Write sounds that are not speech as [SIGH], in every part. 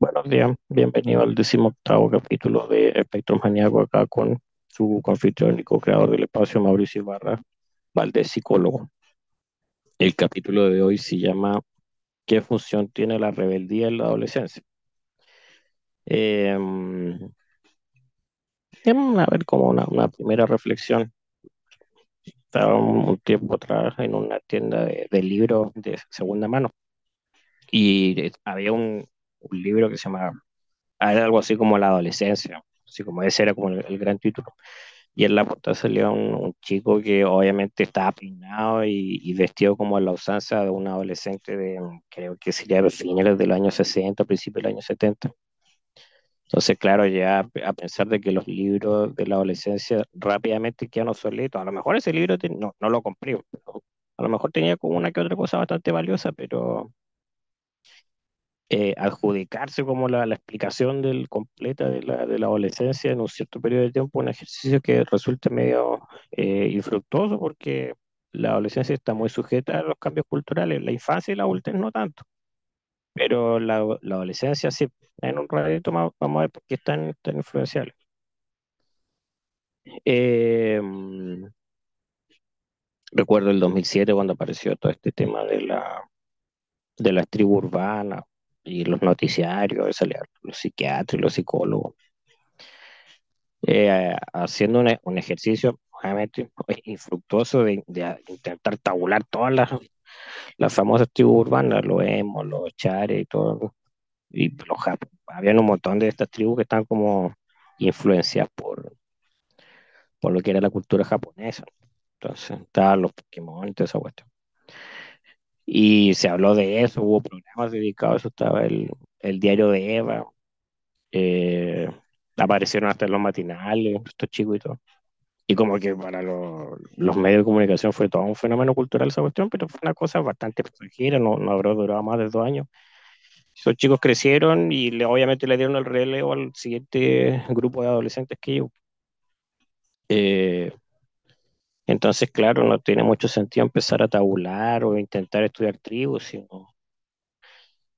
Buenos días, bienvenido al decimoctavo capítulo de Espectro Maníaco acá con su confitrión y co-creador del espacio Mauricio Ibarra, Valdés Psicólogo. El capítulo de hoy se llama ¿Qué función tiene la rebeldía en la adolescencia? Eh, a ver, como una, primera reflexión. Estaba un, tiempo atrás en una tienda de, de libros de segunda mano y había un, un libro que se llamaba era algo así como la adolescencia, así como ese era como el, el gran título. Y en la portada salía un, un, chico que obviamente estaba peinado y, y, vestido como a la usanza de un adolescente de, creo que sería de finales del año 60, principios del año 70. Entonces, claro, ya a pensar de que los libros de la adolescencia rápidamente quedan obsoletos. A lo mejor ese libro no, no lo compré, pero a lo mejor tenía como una que otra cosa bastante valiosa, pero eh, adjudicarse como la, explicación del, completa de la, de la, adolescencia en un cierto periodo de tiempo, un ejercicio que resulta medio eh, infructuoso porque la adolescencia está muy sujeta a los cambios culturales, la infancia y la adultez no tanto, pero la, adolescencia sí, en un ratito vamos a ver por qué están tan influenciales. Eh, recuerdo el 2007 cuando apareció todo este tema de la de las tribus urbanas, y los noticiarios, salían los psiquiatras y los psicólogos, eh, haciendo un, un, ejercicio obviamente infructuoso de, intentar tabular todas las, las famosas tribus urbanas, los emos, los chares y todo, y los habían un montón de estas tribus que están como influenciadas por, por lo que era la cultura japonesa. Entonces, estaban los Pokémon toda esa cuestión. Y se habló de eso, hubo programas dedicados a eso, estaba el, el diario de Eva, eh, aparecieron hasta los matinales, estos chicos y todo. Y como que para los, los medios de comunicación fue todo un fenómeno cultural esa cuestión, pero fue una cosa bastante pasajera, no, no habrá durado más de dos años. Esos chicos crecieron y le, obviamente le dieron el relevo al siguiente grupo de adolescentes que yo. Eh, entonces, claro, no tiene mucho sentido empezar a tabular o intentar estudiar tribus, sino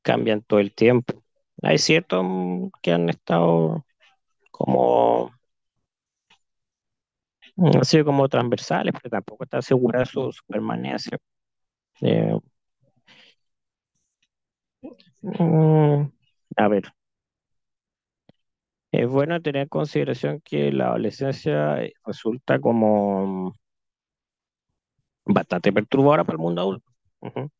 cambian todo el tiempo. Hay ciertos que han estado como han sido como transversales, pero tampoco está segura su, su permanencia. Eh, mm, a ver, es bueno tener en consideración que la adolescencia resulta como bastante perturbadora para el mundo adulto. Uh -huh.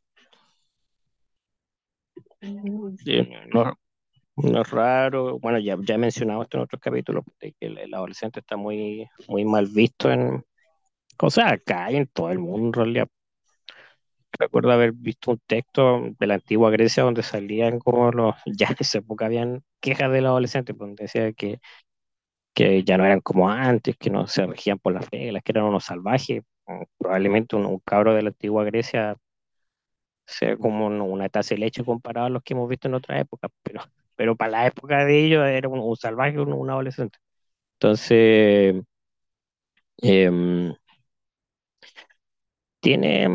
sí, no, no, es raro, bueno, ya, ya he mencionado esto en otros capítulos, de que el, el, adolescente está muy, muy mal visto en, o sea, acá y en todo el mundo en realidad. Recuerdo haber visto un texto de la antigua Grecia donde salían como los, [LAUGHS] ya en esa época habían quejas del adolescente, pues, donde decía que, que ya no eran como antes, que no se regían por las reglas, que eran unos salvajes, probablemente un, cabro de la antigua Grecia sea como una taza de leche comparado a los que hemos visto en otras épocas, [LAUGHS] pero, pero para la época de ellos era un, salvaje, un, adolescente. Entonces, eh, tiene...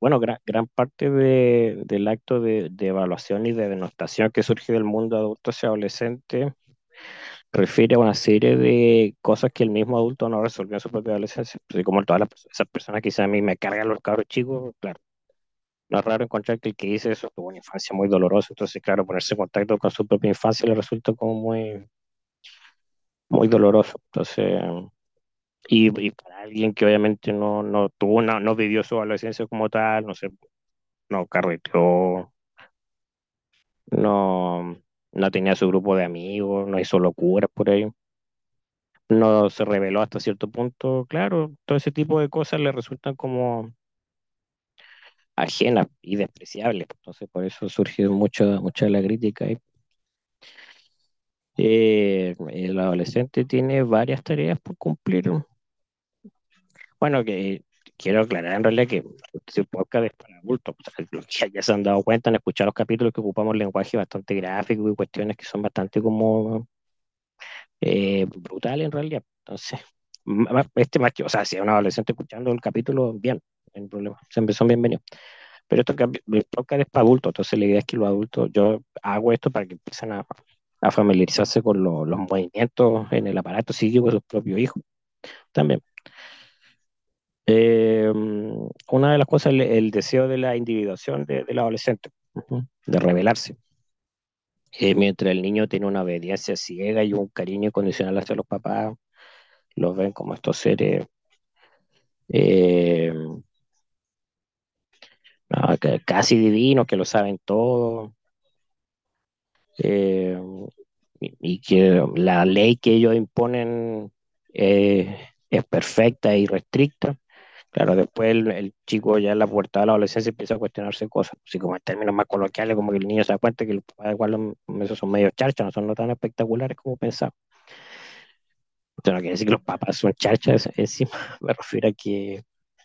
Bueno, gran, gran parte de, del acto de, de, evaluación y de denostación que surge del mundo adulto hacia adolescente refiere a una serie de cosas que el mismo adulto no resolvió en su propia adolescencia. Así como todas las, esas personas dicen a mí me cargan los cabros chicos, claro. No es raro encontrar que el que dice eso tuvo una infancia muy dolorosa, entonces, claro, ponerse en contacto con su propia infancia le resulta como muy, muy doloroso. Entonces, y, y para alguien que obviamente no, no tuvo una, no vivió su adolescencia como tal, no sé, no carreteó, no, no tenía su grupo de amigos, no hizo locuras por ahí, no se reveló hasta cierto punto, claro, todo ese tipo de cosas le resultan como ajenas y despreciables, entonces por eso surgió mucha, mucha la crítica. Eh, el adolescente tiene varias tareas por cumplir. Bueno, que quiero aclarar en realidad que este podcast es para adultos. Que ya se han dado cuenta, han escuchado los capítulos que ocupamos lenguaje bastante gráfico y cuestiones que son bastante como eh, brutales en realidad. Entonces, este macho, o sea, si es un adolescente escuchando el capítulo, bien, no problema, siempre son bienvenidos. Pero esto que el podcast es para adultos, entonces la idea es que los adultos, yo hago esto para que empiecen a, familiarizarse con lo- los movimientos en el aparato psíquico de sus propios hijos también. Eh, una de las cosas es el, deseo de la individuación de- del adolescente, de rebelarse. Eh, mientras el niño tiene una obediencia ciega y un cariño incondicional hacia los papás, los ven como estos seres que- casi divinos, que lo saben todo, y, y que la ley que ellos imponen eh, es perfecta y restricta. Claro, después el, el chico ya en la pubertad de la adolescencia empieza a cuestionarse cosas, así como en términos más coloquiales, como que el niño se da cuenta que los papás igual los- esos son medio charchas, no son no tan espectaculares como pensaba. Esto no quiere decir que los papás son charchas encima, [LAUGHS] me refiero a que,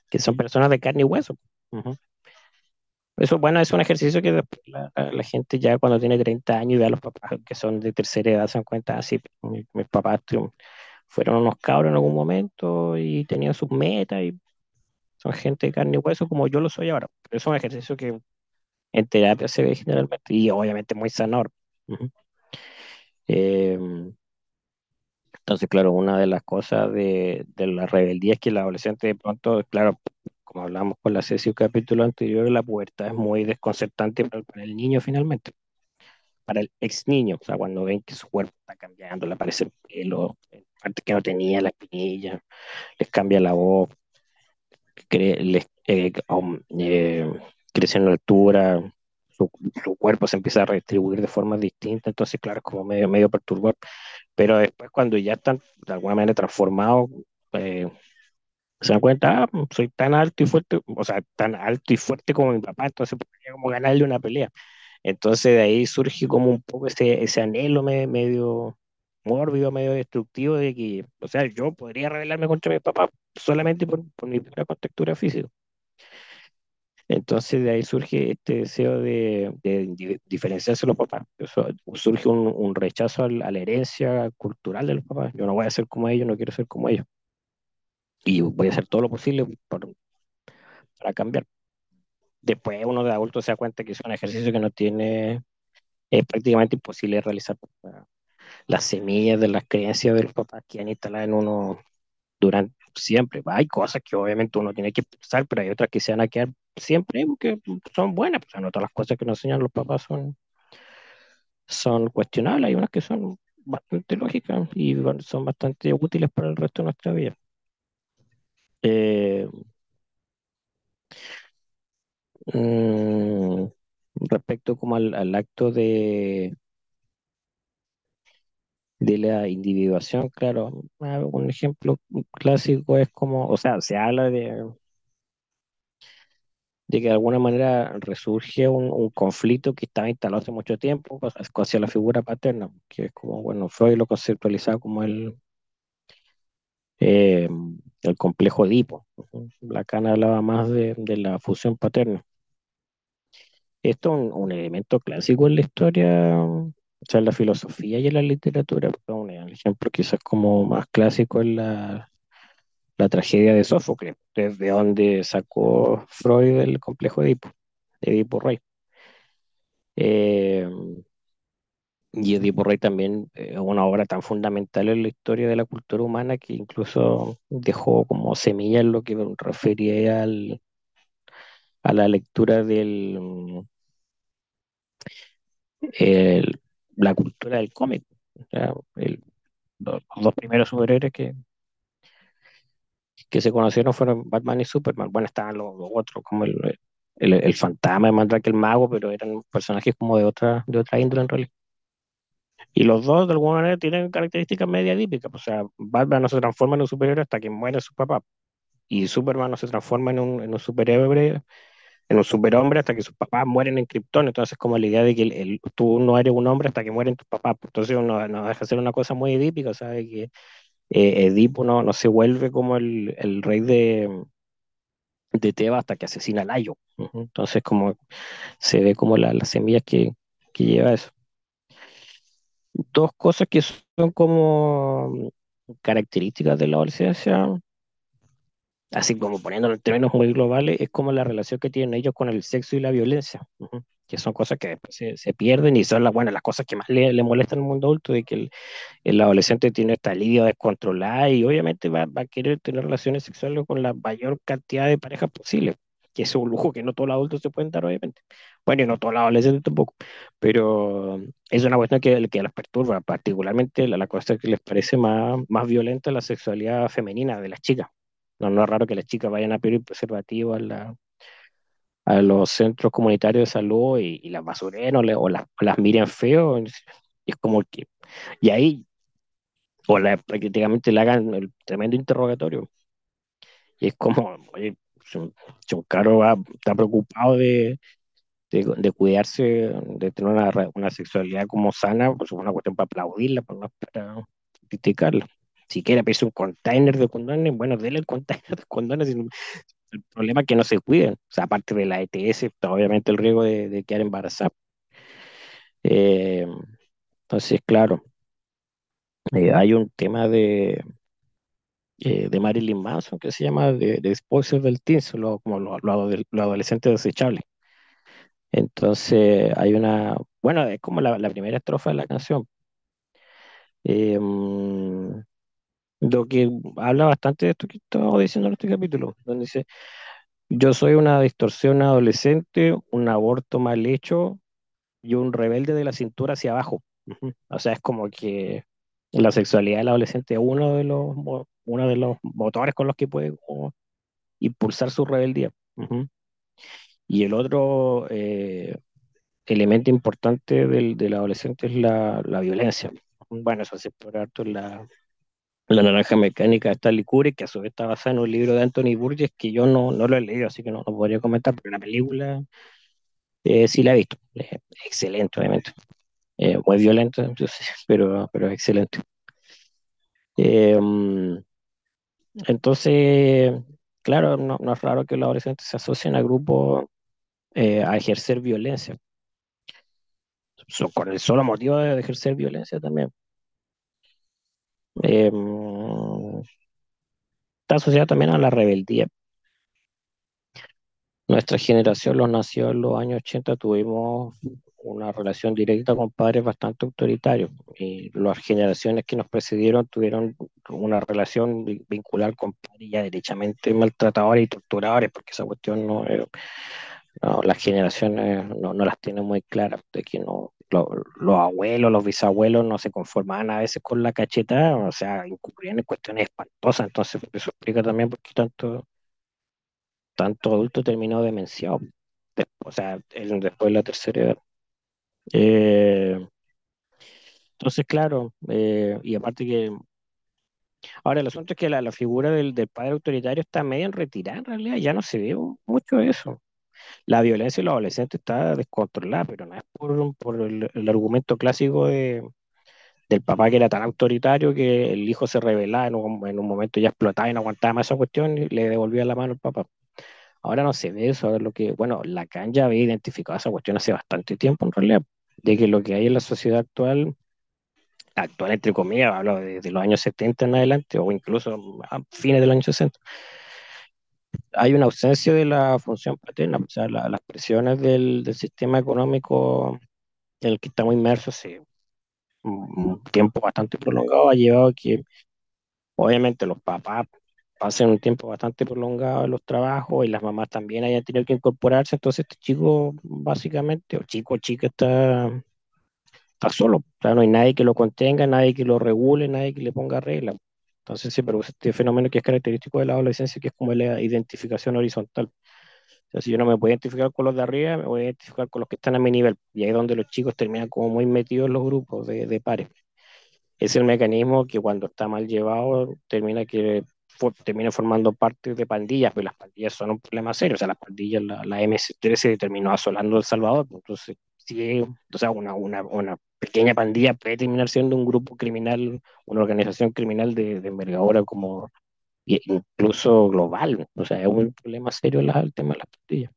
que son personas de carne y hueso. Ujú. Eso, bueno, es un ejercicio que la, la- la gente ya cuando tiene 30 años y ve a los papás que son de tercera edad se dan cuenta, así, mi- mis papás fueron unos cabros en algún momento y tenían sus metas y son gente de carne y hueso como yo lo soy ahora. Pero es un ejercicio que en terapia se ve generalmente y obviamente muy sanador. Eh, entonces, claro, una de las cosas de, de la rebeldía es que el adolescente de pronto, claro, como hablamos con la sesión capítulo anterior, la pubertad es muy desconcertante para, el niño finalmente. para el ex niño, o sea, cuando ven que su cuerpo está cambiando, le aparece el pelo, antes que no tenía la espinilla, les cambia la voz, cre les eh, eh, crece en altura, su, su, cuerpo se empieza a redistribuir de forma distinta, entonces, claro, es como medio, medio perturbador, pero después cuando ya están de alguna manera transformados, eh, se dan cuenta, ah, soy tan alto y fuerte, o sea, tan alto y fuerte como mi papá, entonces podría como ganarle una pelea. Entonces de ahí surge como un poco ese, ese anhelo me- medio mórbido, medio destructivo de que, o sea, yo podría rebelarme contra mi papá solamente por, por mi pura contextura física. Entonces de ahí surge este deseo de, de di- diferenciarse de los papás. Eso, surge un, un rechazo al- a la herencia cultural de los papás. Yo no voy a ser como ellos, no quiero ser como ellos. Y voy a hacer todo lo posible por- para cambiar. Después uno de adulto se da cuenta que es un ejercicio que no tiene, es prácticamente imposible realizar. las semillas de las creencias de los papás que han instalado en uno durante siempre. Hay cosas que obviamente uno tiene que pensar, pero hay otras que se van a quedar siempre porque son buenas. Pues, no todas las cosas que nos enseñan los papás son, son cuestionables, hay unas que son bastante lógicas y son bastante útiles para el resto de nuestra vida. Eh, mm, respecto como al acto de, de la individuación, claro, ah, un ejemplo clásico es como, o sea, se habla de, de que de alguna manera resurge un, conflicto que estaba instalado hace mucho tiempo hacia la figura paterna, que es como, bueno, Freud lo conceptualizaba como el, eh, el complejo Edipo. Lacan hablaba más de, de la fusión paterna. Esto es un, un elemento clásico en la historia, o sea, la filosofía y en la literatura. Un ejemplo quizás como más clásico es la, la tragedia de Sófocles, desde donde sacó Freud el complejo Edipo, Edipo Rey. Eh, y Edipo Rey también eh, es una obra tan fundamental en la historia de la cultura humana que incluso dejó como semilla en lo que refería al, a la lectura del el- la cultura del cómic. O sea, el- los, los dos primeros superhéroes que, que se conocieron fueron Batman y Superman. Bueno, estaban los, los otros, como el, el, el fantasma de Mandrake el mago, pero eran personajes como de otra, de otra índole en realidad. Y los dos, de alguna manera, tienen características media típicas. O sea, Batman no se transforma en un superhéroe hasta que muere su papá. Y Superman no se transforma en un, en un superhéroe, en un superhombre hasta que sus papás mueren en Krypton. Entonces, como la idea de que el, tú no eres un hombre hasta que mueren tus papás. Entonces, uno no deja de ser una cosa muy edípica, ¿sabes? Que eh, Edipo no, no se vuelve como el, el rey de, de Tebas hasta que asesina a Layo. Entonces, como se ve como la- las semillas que, que lleva eso. dos cosas que son como características de la adolescencia así como poniéndolo en términos muy globales, es como la relación que tienen ellos con el sexo y la violencia, que son cosas que después se, se pierden y son las, bueno, las cosas que más le, le molestan al mundo adulto, de que el, el adolescente tiene esta libido descontrolada y obviamente va, va a querer tener relaciones sexuales con la mayor cantidad de parejas posible, que es un lujo que no todos los adultos se pueden dar, obviamente. Bueno, y no todos los adolescentes tampoco, pero es una cuestión que, que los perturba, particularmente la, la cosa que les parece más, más violenta la sexualidad femenina de las chicas. No, no es raro que las chicas vayan a pedir preservativo a, la, a los centros comunitarios de salud y, las basuren o, las, las miren feo. y es como que, y ahí, o la, prácticamente le hagan el tremendo interrogatorio. Y es como, oye, si un, si un caro va, está preocupado de, de, cuidarse, de tener una, una sexualidad como sana, pues es una cuestión para aplaudirla, pues no para criticarla. Si quiere pedirse un container de condones, bueno, dele el container de condones. El problema es que no se cuiden. O sea, aparte de la ETS, está obviamente el riesgo de, de quedar embarazada. Eh, entonces, claro, eh, hay un tema de, eh, de Marilyn Manson que se llama de, de Disposable Teens, lo- como los lo, lo adolescentes desechables. Entonces, hay una, bueno, es como la, primera estrofa de la canción. Mm, lo que habla bastante de esto que estamos diciendo en este capítulo, donde dice, yo soy una distorsión adolescente, un aborto mal hecho y un rebelde de la cintura hacia abajo. O sea, es como que la sexualidad del adolescente es uno de los, uno de los motores con los que puede impulsar su rebeldía. Y el otro eh, elemento importante del, del adolescente es la, la violencia. Bueno, eso se explora harto en la, La Naranja Mecánica de Stanley Kubrick, que a su vez está basada en un libro de Anthony Burgess que yo no, no lo he leído, así que no, no podría comentar, pero la película eh, sí la he visto. Excelente, obviamente. Eh, muy violenta, entonces, [LAUGHS] pero, pero excelente. Eh, entonces, claro, no, no es raro que los adolescentes se asocien a grupos eh, a ejercer violencia, con el solo motivo de ejercer violencia también. Eh, está asociada también a la rebeldía. Nuestra generación, los nacidos en los años 80, tuvimos una relación directa con padres bastante autoritarios y las generaciones que nos precedieron tuvieron una relación vi- vincular con padres ya derechamente maltratadores y torturadores, porque esa cuestión no, era- no, las generaciones no, no las tienen muy claras, de que no, lo- los abuelos, los bisabuelos no se conformaban a veces con la cachetada, o sea, incurrían en cuestiones espantosas, entonces eso explica también por qué tanto tanto adulto terminó demenciado. Des- o sea, después de la tercera edad. Eh, entonces, claro, eh, y aparte que, ahora el asunto es que la, la figura del, del padre autoritario está medio en retirada, en realidad ya no se ve mucho eso. La violencia en los adolescentes está descontrolada, pero no es por, por el, argumento clásico de, del papá que era tan autoritario que el hijo se rebelaba en un, en un momento ya explotaba y no aguantaba más esa cuestión y le devolvía la mano al papá. Ahora no se ve eso, lo que, bueno, Lacan ya había identificado esa cuestión hace bastante tiempo en realidad, de que lo que hay en la sociedad actual, actual entre comillas, hablo de, los años 70 en adelante, o incluso a fines del año 60, hay una ausencia de la función paterna, o sea, la- las presiones del, del sistema económico en el que estamos inmersos hace un un tiempo bastante prolongado ha llevado a que obviamente los papás pasen un tiempo bastante prolongado en los trabajos y las mamás también hayan tenido que incorporarse, entonces este chico básicamente, o chico o chica está, está solo, o sea, no hay nadie que lo contenga, nadie que lo regule, nadie que le ponga reglas. Entonces se produce este fenómeno que es característico de la adolescencia, que es como la identificación horizontal. O sea, si yo no me puedo identificar con los de arriba, me voy a identificar con los que están a mi nivel. Y ahí es donde los chicos terminan como muy metidos en los grupos de, de pares es el mecanismo que cuando está mal llevado termina que fo- termina formando parte de pandillas, pero las pandillas son un problema serio, o sea, las pandillas, la, la MS-13 terminó asolando El Salvador, pues, entonces, sí, o sea, una, una, una pequeña pandilla puede terminar siendo un grupo criminal, una organización criminal de, de envergadura como incluso global, o sea, es un problema serio la- el tema de las pandillas.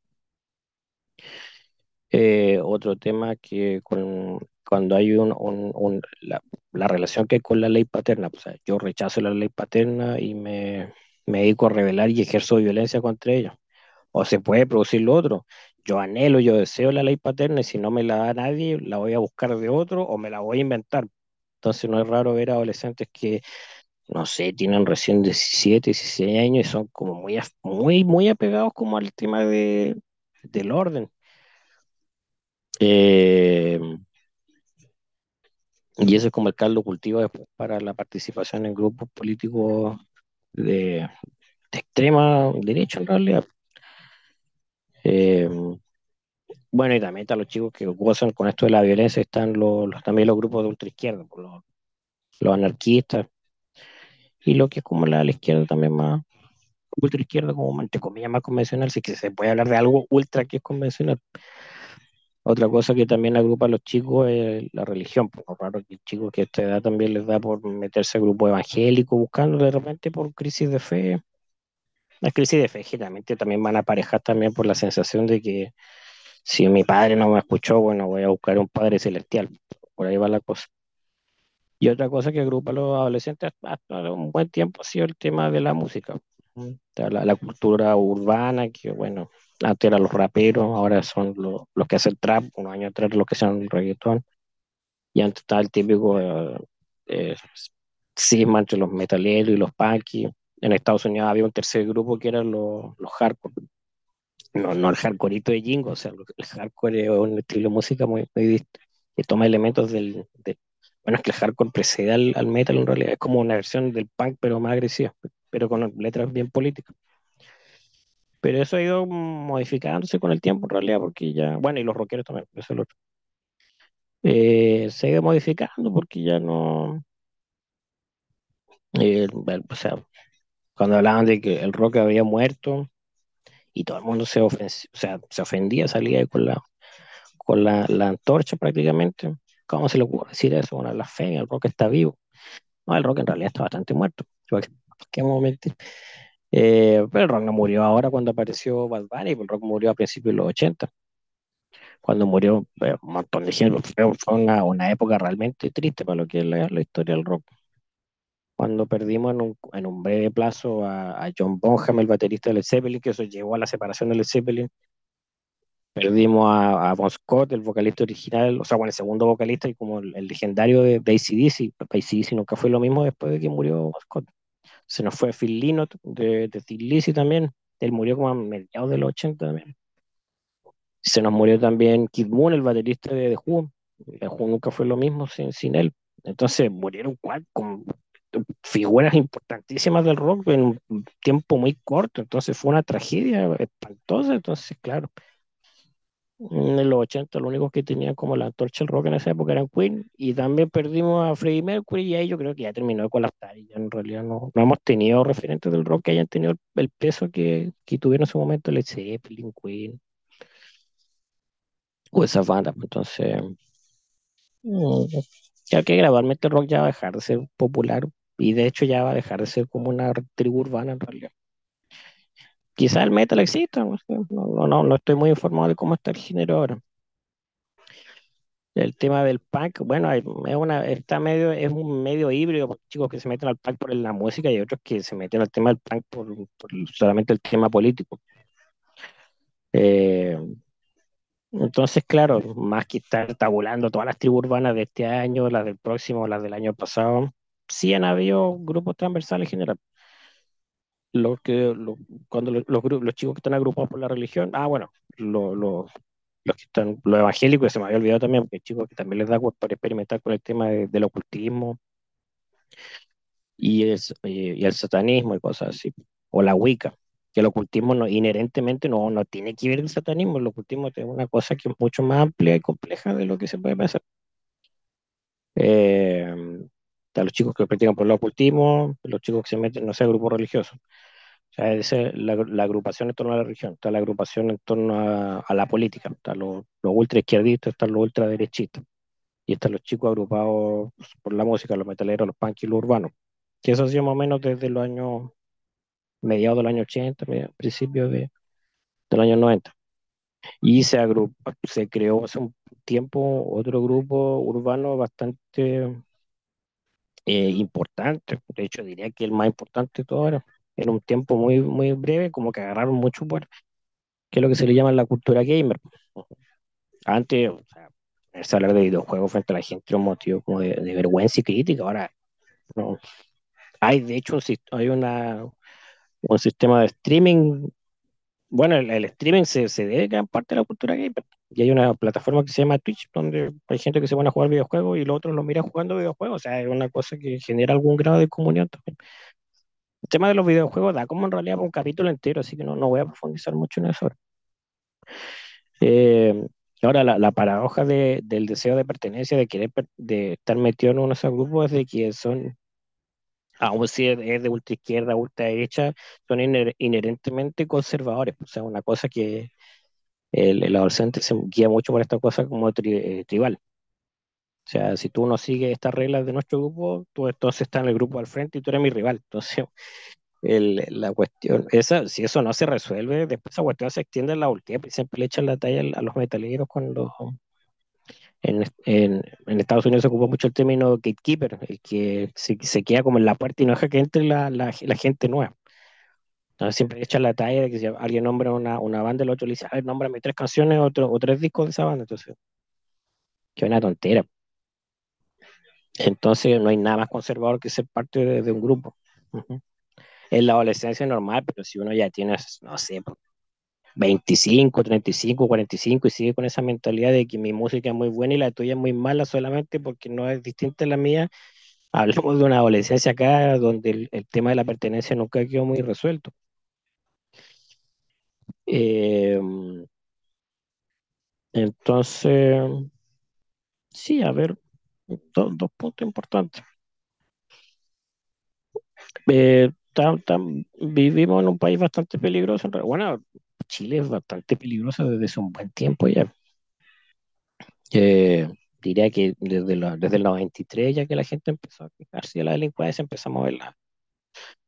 Eh, otro tema que con, cuando hay un, un- un- la, la relación que hay con la ley paterna, o sea, yo rechazo la ley paterna y me, me dedico a rebelar y ejerzo violencia contra ellos. O se puede producir lo otro. Yo anhelo, yo deseo la ley paterna y si no me la da nadie, la voy a buscar de otro o me la voy a inventar. Entonces no es raro ver adolescentes que, no sé, tienen recién 17, 16 años y son como muy, muy, muy apegados como al tema de, del orden. Eh, y eso es como el caldo cultivo para la participación en grupos políticos de, extrema derecha en realidad. Eh, bueno, y también están los chicos que gozan con esto de la violencia, están los, también los grupos de ultraizquierda, los, los anarquistas, y lo que es como la, la izquierda también más, ultraizquierda, como entre comillas más convencional, si que se puede hablar de algo ultra que es convencional. Otra cosa que también agrupa a los chicos es la religión. Por raro que chicos que a esta edad también les da por meterse a grupo evangélico, buscando de repente por crisis de fe. Las crisis de fe generalmente también van a aparejar también por la sensación de que si mi padre no me escuchó, bueno, voy a buscar un padre celestial. Por ahí va la cosa. Y otra cosa que agrupa a los adolescentes hasta un buen tiempo ha sido el tema de la música. La, la cultura urbana, que bueno, antes eran los raperos, ahora son los, los que hacen trap, unos años atrás los que hacen reggaetón. Y antes estaba el típico eh, eh, cisma entre los metaleros y los punky. En Estados Unidos había un tercer grupo que eran los, los hardcore. No, no el hardcoreito de Jingo, o sea, el hardcore es un estilo de música muy, muy que toma elementos del... De, bueno, es que el hardcore precede al, al metal en realidad, es como una versión del punk pero más agresiva, pero con letras bien políticas. Pero eso ha ido modificándose con el tiempo, en realidad, porque ya, bueno, y los rockeros también, eso es lo otro. Eh, se ha ido modificando porque ya no. Eh, o sea, cuando hablaban de que el rock había muerto y todo el mundo se, o sea, se ofendía, salía con la, con la, la, antorcha prácticamente. ¿Cómo se le ocurre decir eso? Bueno, la fe, el rock está vivo. No, el rock en realidad está bastante muerto. ¿Qué momento? Eh, pero el rock no murió ahora cuando apareció Bad Bunny, el rock murió a principios de los 80. Cuando murió eh, un montón de gente, fue una, una, época realmente triste para lo que es la, la historia del rock. Cuando perdimos en un, en un breve plazo a, John Bonham, el baterista de Led Zeppelin, que eso llevó a la separación de Led Zeppelin. Perdimos a, Bon Scott, el vocalista original, o sea, bueno, el segundo vocalista y como el, legendario de, de ACDC. ACDC nunca fue lo mismo después de que murió Bon Scott se nos fue Phil Lynott de, de Tbilisi también, él murió como a mediados de los 80 también. Se nos murió también Kid Moon, el baterista de The Who. The Who nunca fue lo mismo sin, sin él. Entonces murieron con figuras importantísimas del rock en un tiempo muy corto. Entonces fue una tragedia espantosa. Entonces, claro, en los 80 lo único que tenían como la antorcha el rock en esa época eran Queen y también perdimos a Freddie Mercury y ahí yo creo que ya terminó de colapsar y ya en realidad no, no hemos tenido referentes del rock que hayan tenido el peso que, que tuvieron en su momento Led Zeppelin, Queen o esa banda pues, entonces mm, ya que gradualmente el rock ya va a dejar de ser popular y de hecho ya va a dejar de ser como una tribu urbana en realidad Quizá el metal exista, no, no, no, estoy muy informado de cómo está el género ahora. El tema del punk, bueno, es una, está medio, es un medio híbrido, chicos que se meten al punk por la música y otros que se meten al tema del punk por, por solamente el tema político. Eh, entonces, claro, más que estar tabulando todas las tribus urbanas de este año, las del próximo, las del año pasado, sí han habido grupos transversales en general los que lo, cuando los, los, los, chicos que están agrupados por la religión, ah, bueno, lo, lo, los que están, los evangélicos, se me había olvidado también, porque hay chicos que también les da por experimentar con el tema de, del ocultismo y el, y el satanismo y cosas así, o la Wicca, que el ocultismo no, inherentemente no, no tiene que ver el satanismo, el ocultismo es una cosa que es mucho más amplia y compleja de lo que se puede pensar. Eh, a los chicos que practican por el ocultismo, los chicos que se meten, no sé, grupos religiosos. O sea, esa es la, la, agrupación en torno a la religión, está la agrupación en torno a, a la política, están los, los ultra izquierdistas, están los ultra derechistas, y están los chicos agrupados por la música, los metaleros, los punk y los urbanos, que eso ha sido más o menos desde los años, mediados del año 80, principios de, del año 90. Y se, agrupa, se creó hace un tiempo otro grupo urbano bastante eh, importante, de hecho diría que el más importante de todo ahora, en un tiempo muy, muy breve, como que agarraron mucho poder, que es lo que se le llama la cultura gamer. Antes, o sea, hablar de videojuegos frente a la gente era un motivo como de, vergüenza y crítica, ahora no. Hay, de hecho, hay una, un sistema de streaming bueno, el, streaming se, se debe gran parte de la cultura gamer. Y hay una plataforma que se llama Twitch, donde hay gente que se van a jugar videojuegos y los otros los mira jugando videojuegos. O sea, es una cosa que genera algún grado de comunión también. El tema de los videojuegos da como en realidad un capítulo entero, así que no, no voy a profundizar mucho en eso. Eh, ahora, la, la paradoja de, del deseo de pertenencia, de querer de estar metido en uno de esos grupos, es de que son aún si es de ultra izquierda, ultra derecha, son inherentemente conservadores. O sea, una cosa que el, adolescente se guía mucho por esta cosa como eh, tribal. O sea, si tú no sigues estas reglas de nuestro grupo, tú entonces estás en el grupo al frente y tú eres mi rival. Entonces, [LAUGHS] el, la cuestión, esa, si eso no se resuelve, después esa cuestión se extiende en la última, y siempre le echan la talla a los metaleros cuando en, en, Estados Unidos se ocupa mucho el término gatekeeper, el que se, queda como en la puerta y no deja que entre la, la gente nueva. Entonces siempre echa la talla de que si alguien nombra una, una banda, el otro le dice, a ver, nómbrame tres canciones otro, o tres discos de esa banda. Entonces, que una tontera. Entonces no hay nada más conservador que ser parte de, un grupo. En la adolescencia normal, pero si uno ya tiene, no sé, 25, 35, 45 y sigue con esa mentalidad de que mi música es muy buena y la tuya es muy mala solamente porque no es distinta a la mía. Hablamos de una adolescencia acá donde el, tema de la pertenencia nunca quedó muy resuelto. Em, entonces, sí, a ver, dos puntos importantes. Eh, vivimos en un país bastante peligroso. Bueno, Chile es bastante peligroso desde hace un buen tiempo ya. Eh, diría que desde, la, desde el 93, ya que la gente empezó a quejarse de la delincuencia, empezamos a ver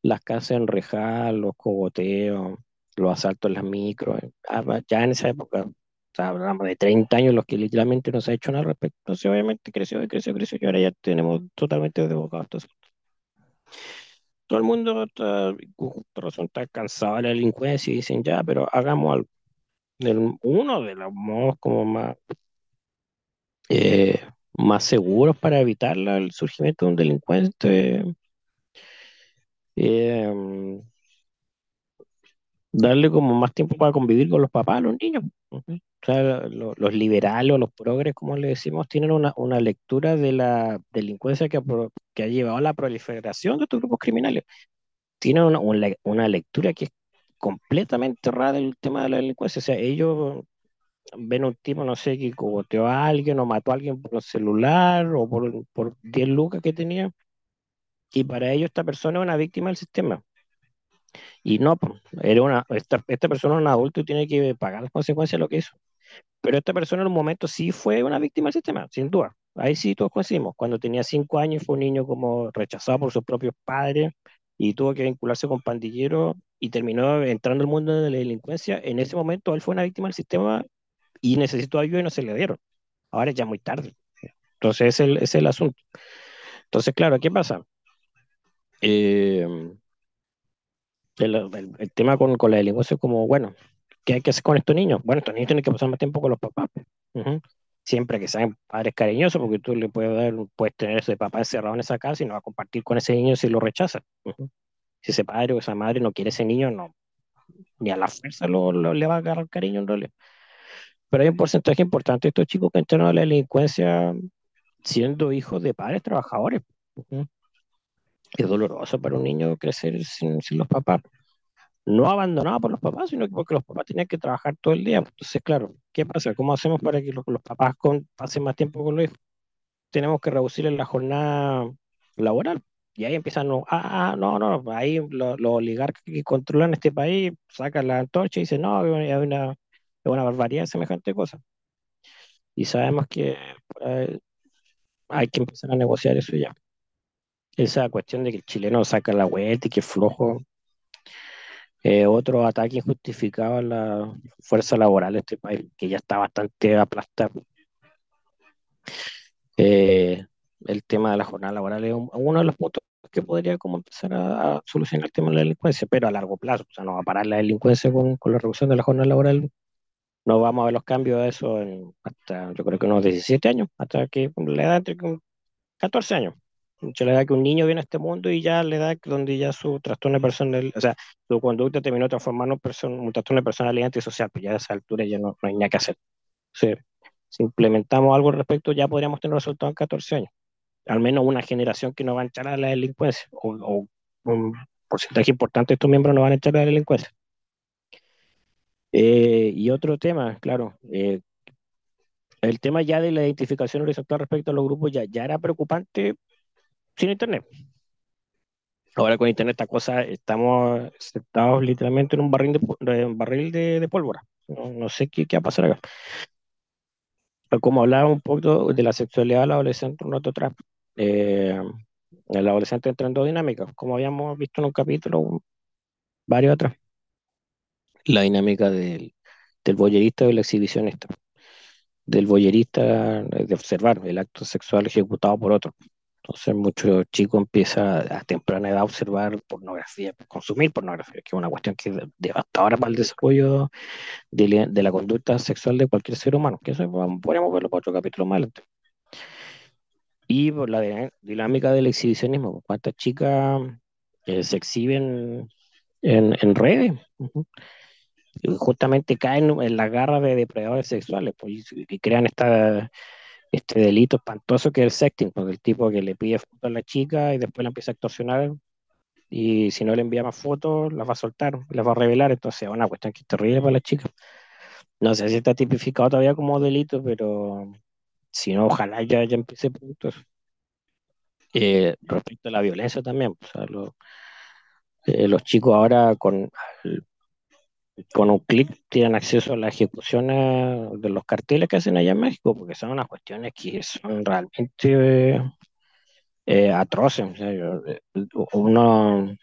las casas enrejadas, los cogoteos, los asaltos en las micros. Ah, ya en esa época, hablamos de 30 años, los que literalmente no se ha hecho nada al respecto. Entonces, obviamente, creció, creció, creció, y ahora ya tenemos totalmente desbocado todo el mundo está, está cansado de la delincuencia y dicen ya, pero hagamos algo. uno de los modos como más, eh, más seguros para evitar el surgimiento de un delincuente eh, darle como más tiempo para convivir con los papás, los niños. O sea, los, liberales o los progres, como le decimos, tienen una, una lectura de la delincuencia que, que, ha llevado a la proliferación de estos grupos criminales. Tienen una, una, lectura que es completamente errada del tema de la delincuencia. O sea, ellos ven un tipo, no sé, que cogoteó a alguien o mató a alguien por el celular o por, por 10 lucas que tenía. Y para ellos esta persona es una víctima del sistema. Y no, era una, esta, esta persona es un adulto y tiene que pagar las consecuencias de lo que hizo. Pero esta persona en un momento sí fue una víctima del sistema, sin duda. Ahí sí todos coincidimos. Cuando tenía cinco años fue un niño como rechazado por sus propios padres y tuvo que vincularse con pandilleros y terminó entrando al mundo de la delincuencia. En ese momento él fue una víctima del sistema y necesitó ayuda y no se le dieron. Ahora es ya muy tarde. Entonces ese es el, es el asunto. Entonces, claro, ¿qué pasa? Eh, el, tema con, con, la delincuencia es como, bueno, ¿qué hay que hacer con estos niños? Bueno, estos niños tienen que pasar más tiempo con los papás. Siempre que sean padres cariñosos, porque tú le puedes dar, puedes tener ese papá encerrado en esa casa y no va a compartir con ese niño si lo rechaza. Si ese padre o esa madre no quiere ese niño, no, ni a la fuerza lo, le va a agarrar cariño en realidad. Pero hay un porcentaje importante de estos chicos que entran a la delincuencia siendo hijos de padres trabajadores es doloroso para un niño crecer sin, los papás. No abandonado por los papás, sino porque los papás tenían que trabajar todo el día. Entonces, claro, ¿qué pasa? ¿Cómo hacemos para que los, los papás con, pasen más tiempo con los hijos? Tenemos que reducir la jornada laboral. Y ahí empiezan, no, ah, ah no, no, ahí los, los, oligarcas que controlan este país sacan la antorcha y dicen, no, hay una, hay una barbaridad semejante cosa. Y sabemos que hay que empezar a negociar eso ya esa cuestión de que el chileno saca la vuelta y que flojo. Eh, otro ataque injustificado a la fuerza laboral de este país, que ya está bastante aplastado. Eh, el tema de la jornada laboral es uno de los puntos que podría como empezar a, a solucionar el tema de la delincuencia, pero a largo plazo, o sea, no va a parar la delincuencia con, con la reducción de la jornada laboral, no vamos a ver los cambios de eso en, hasta, yo creo que unos 17 años, hasta que la edad entre 14 años. Mucho la edad que un niño viene a este mundo y ya la edad donde ya su trastorno personal, o sea, su conducta terminó transformando en un trastorno de personalidad antisocial, pues ya a esa altura ya no, no hay nada que hacer. Si implementamos algo al respecto, ya podríamos tener resultados en 14 años. Al menos una generación que no va a echar a la delincuencia, o, o un porcentaje importante de estos miembros no van a echar a la delincuencia. Eh, y otro tema, claro, eh, el tema ya de la identificación horizontal respecto a los grupos ya, ya era preocupante sin Internet. Ahora con Internet esta cosa, estamos sentados literalmente en un barril de, un barril de, pólvora. No, no, sé qué, qué va a pasar acá. Como hablaba un poco de la sexualidad del adolescente un rato atrás, eh, el adolescente entra en dos dinámicas, como habíamos visto en un capítulo, varios atrás. La dinámica del, del boyerista y del exhibicionista. Del boyerista de observar el acto sexual ejecutado por otro. Entonces, mucho chico empieza a temprana edad a observar pornografía, consumir pornografía, que es una cuestión que es devastadora para el desarrollo de la, conducta sexual de cualquier ser humano. Que eso podríamos verlo para otro capítulo más adelante. Y por la dinámica del exhibicionismo, cuántas chicas eh, se exhiben en, en redes. Uh -huh. Y justamente caen en la garra de depredadores sexuales pues, y, crean esta este delito espantoso que es el sexting, porque el tipo que le pide fotos a la chica y después la empieza a extorsionar y si no le envía más fotos, las va a soltar, las va a revelar, entonces es una cuestión que es terrible para la chica. No sé si está tipificado todavía como delito, pero si no, ojalá ya, ya empiece pronto. Eh, respecto a la violencia también, o sea, eh, los chicos ahora con, con un clic tienen acceso a la ejecución de los carteles que hacen allá en México, porque son unas cuestiones que son realmente eh, atroces. O sea, eh, uno,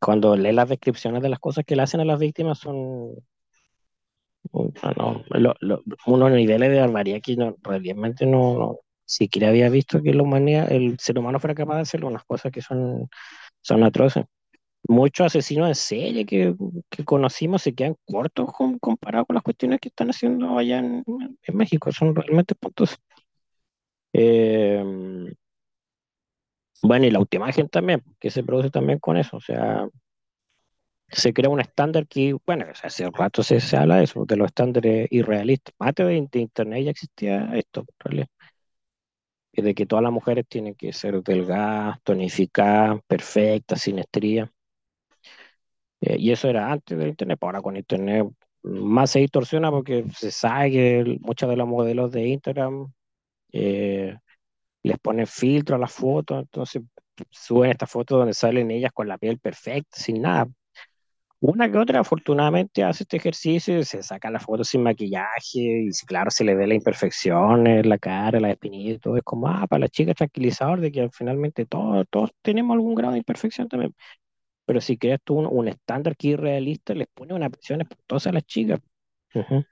cuando lee las descripciones de las cosas que le hacen a las víctimas, son bueno, lo, lo, unos niveles de barbaridad que no, realmente no, no, siquiera había visto que la humanidad, el ser humano fuera capaz de hacer unas cosas que son, son atroces muchos asesinos en serie que, que, conocimos se quedan cortos con, comparado con las cuestiones que están haciendo allá en, México, son realmente puntos. Eh, bueno, y la autoimagen también, que se produce también con eso, o sea, se crea un estándar que, bueno, hace rato se, se habla de eso, de los estándares irrealistas. Antes de, de Internet ya existía esto, en realidad de que todas las mujeres tienen que ser delgadas, tonificadas, perfectas, sin estrías. Eh, y eso era antes del Internet, pues ahora con Internet más se distorsiona porque se sabe que muchos de los modelos de Instagram eh, les ponen filtro a las fotos, entonces suben estas fotos donde salen ellas con la piel perfecta, sin nada. Una que otra, afortunadamente, hace este ejercicio, se saca la foto sin maquillaje y claro, se le ve la imperfección en la cara, la espinilla y todo. Es como, ah, para la chica tranquilizador de que finalmente todos, todos tenemos algún grado de imperfección también. Pero si creas tú un, un estándar que es irrealista, les pone una presión espantosa a las chicas. Uh -huh.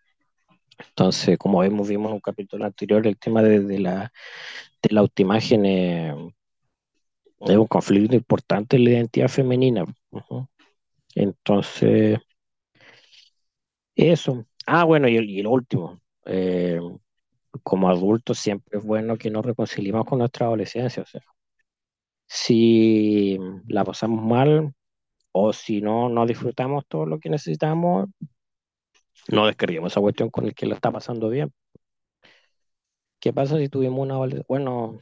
Entonces, como vemos, vimos en un capítulo anterior, el tema de, de la, de la autoimagen eh, es un conflicto importante en la identidad femenina. Uh -huh. Entonces, eso. Ah, bueno, y, y lo último, eh, como adultos siempre es bueno que nos reconciliemos con nuestra adolescencia. O sea, si la pasamos mal o si no, no disfrutamos todo lo que necesitamos, no descarguemos esa cuestión con el que lo está pasando bien. ¿Qué pasa si tuvimos una adolescencia? Bueno,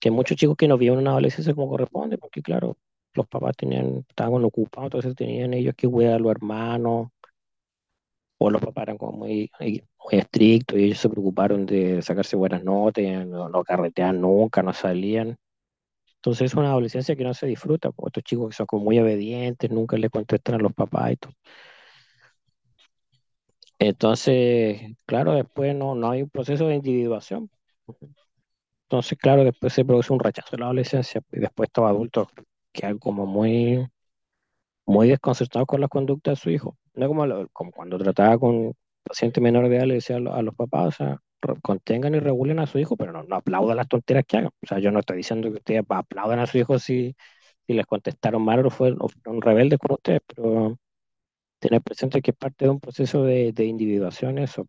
que muchos chicos que no vieron una adolescencia como corresponde, porque claro, los papás tenían, estaban ocupados, entonces tenían ellos que cuidar a los hermanos, o los papás eran como muy, estrictos y ellos se preocuparon de sacarse buenas notas, no, no carreteaban nunca, no salían. Entonces es una adolescencia que no se disfruta, porque estos chicos que son como muy obedientes, nunca le contestan a los papás y todo. Entonces, claro, después no, no hay un proceso de individuación. Entonces, claro, después se produce un rechazo de la adolescencia y después estos adultos quedan como muy, muy desconcertados con la conducta de su hijo. No como, como cuando trataba con pacientes menores de edad, le decía a los papás, o sea, contengan y regulen a su hijo, pero no, no aplaudan las tonteras que hagan. O sea, yo no estoy diciendo que ustedes aplaudan a su hijo si, si les contestaron mal o fueron, rebeldes con ustedes, pero tener presente que es parte de un proceso de, individuación eso.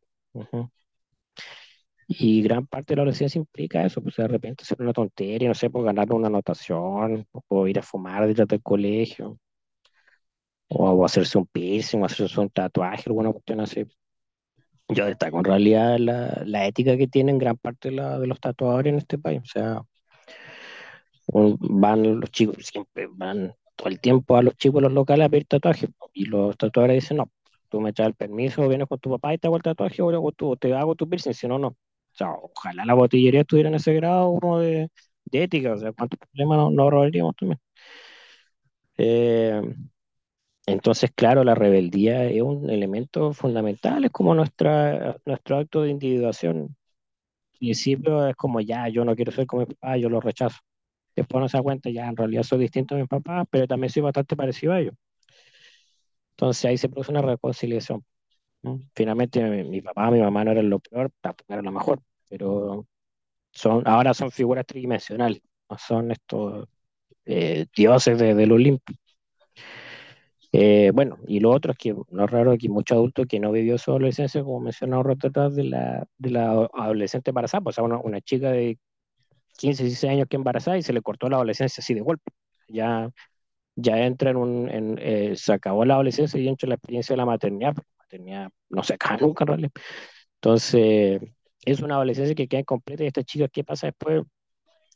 Y gran parte de la adolescencia implica eso, pues de repente hacer una tontería, no sé, por ganar una anotación, o ir a fumar detrás del colegio, o hacerse un piercing, o hacerse un tatuaje, alguna cuestión así. Yo destaco en realidad la, la ética que tienen gran parte de, los tatuadores en este país. O sea, van los chicos, siempre van todo el tiempo a los chicos los locales a pedir tatuajes, y los tatuadores dicen, no, tú me echas el permiso, vienes con tu papá y te hago el tatuaje, o, o tú, te hago tu piercing, si no, no. O sea, ojalá la botillería estuviera en ese grado como de, de ética, o sea, cuántos problemas no, no ahorraríamos también. Eh, entonces, claro, la rebeldía es un elemento fundamental, es como nuestra, nuestro acto de individuación. Al principio es como, ya, yo no quiero ser como mi papá, yo lo rechazo. Después uno se da cuenta, ya, en realidad soy distinto a mi papá, pero también soy bastante parecido a ellos. Entonces ahí se produce una reconciliación. ¿no? Finalmente mi, mi papá, mi mamá no eran lo peor, tampoco eran lo mejor, pero son, ahora son figuras tridimensionales, no son estos eh, dioses de, del Olimpo. Eh, bueno, y lo otro es que no es raro que muchos adultos que no vivió su adolescencia, como mencionaba un rato atrás, de la, de la adolescente embarazada, pues, o sea, una, chica de 15, 16 años que embarazada y se le cortó la adolescencia así de golpe. Ya, ya entra en un, eh, se acabó la adolescencia y entra en la experiencia de la maternidad, pero la maternidad no se acaba [LAUGHS] nunca en. Entonces, es una adolescencia que queda incompleta y estas chicas, ¿qué pasa después?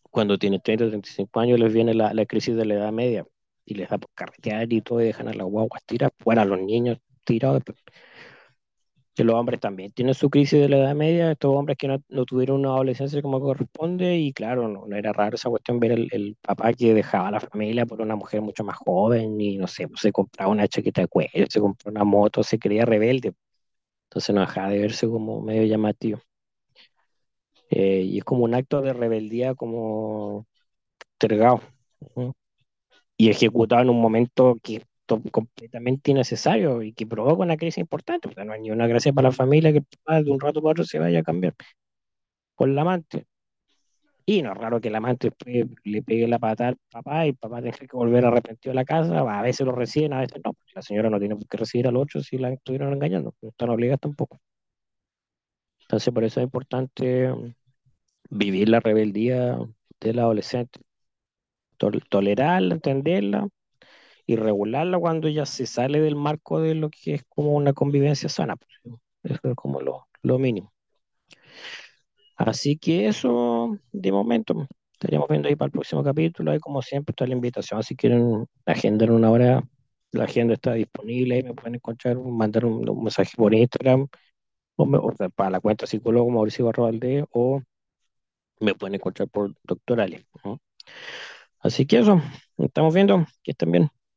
Cuando tienen 30 o 35 años les viene la, la crisis de la edad media y les da por carretear y todo y dejan a las guaguas tiradas, fuera los niños tirados. Que los hombres también tienen su crisis de la edad media, estos hombres que no, tuvieron una adolescencia como corresponde y claro, no, era raro esa cuestión ver el, papá que dejaba a la familia por una mujer mucho más joven y no sé, pues, se compraba una chaqueta de cuello, se compró una moto, se creía rebelde, entonces no dejaba de verse como medio llamativo. Eh, y es como un acto de rebeldía como tergado. Y ejecutado en un momento que es completamente innecesario y que provoca una crisis importante. O sea, no hay ni una gracia para la familia que de un rato para otro se vaya a cambiar por la amante. Y no es raro que el amante le pegue la patada al papá y el papá tenga que volver arrepentido a la casa. A veces lo reciben, a veces no. La señora no tiene por qué recibir al otro si la estuvieron engañando. No están obligadas tampoco. Entonces, por eso es importante vivir la rebeldía del adolescente. Tol- tolerarla, entenderla y regularla cuando ya se sale del marco de lo que es como una convivencia sana. pues, Eso es como lo, lo mínimo. Así que eso de momento. Estaríamos viendo ahí para el próximo capítulo. Ahí, como siempre, está la invitación. Si quieren agendar una hora, la agenda está disponible. Ahí me pueden encontrar, mandar un, mensaje por Instagram o, me- para la cuenta psicólogo Mauricio Barroalde o me pueden encontrar por Doctor Ale. ¿no? Así que eso, estamos viendo que estén bien.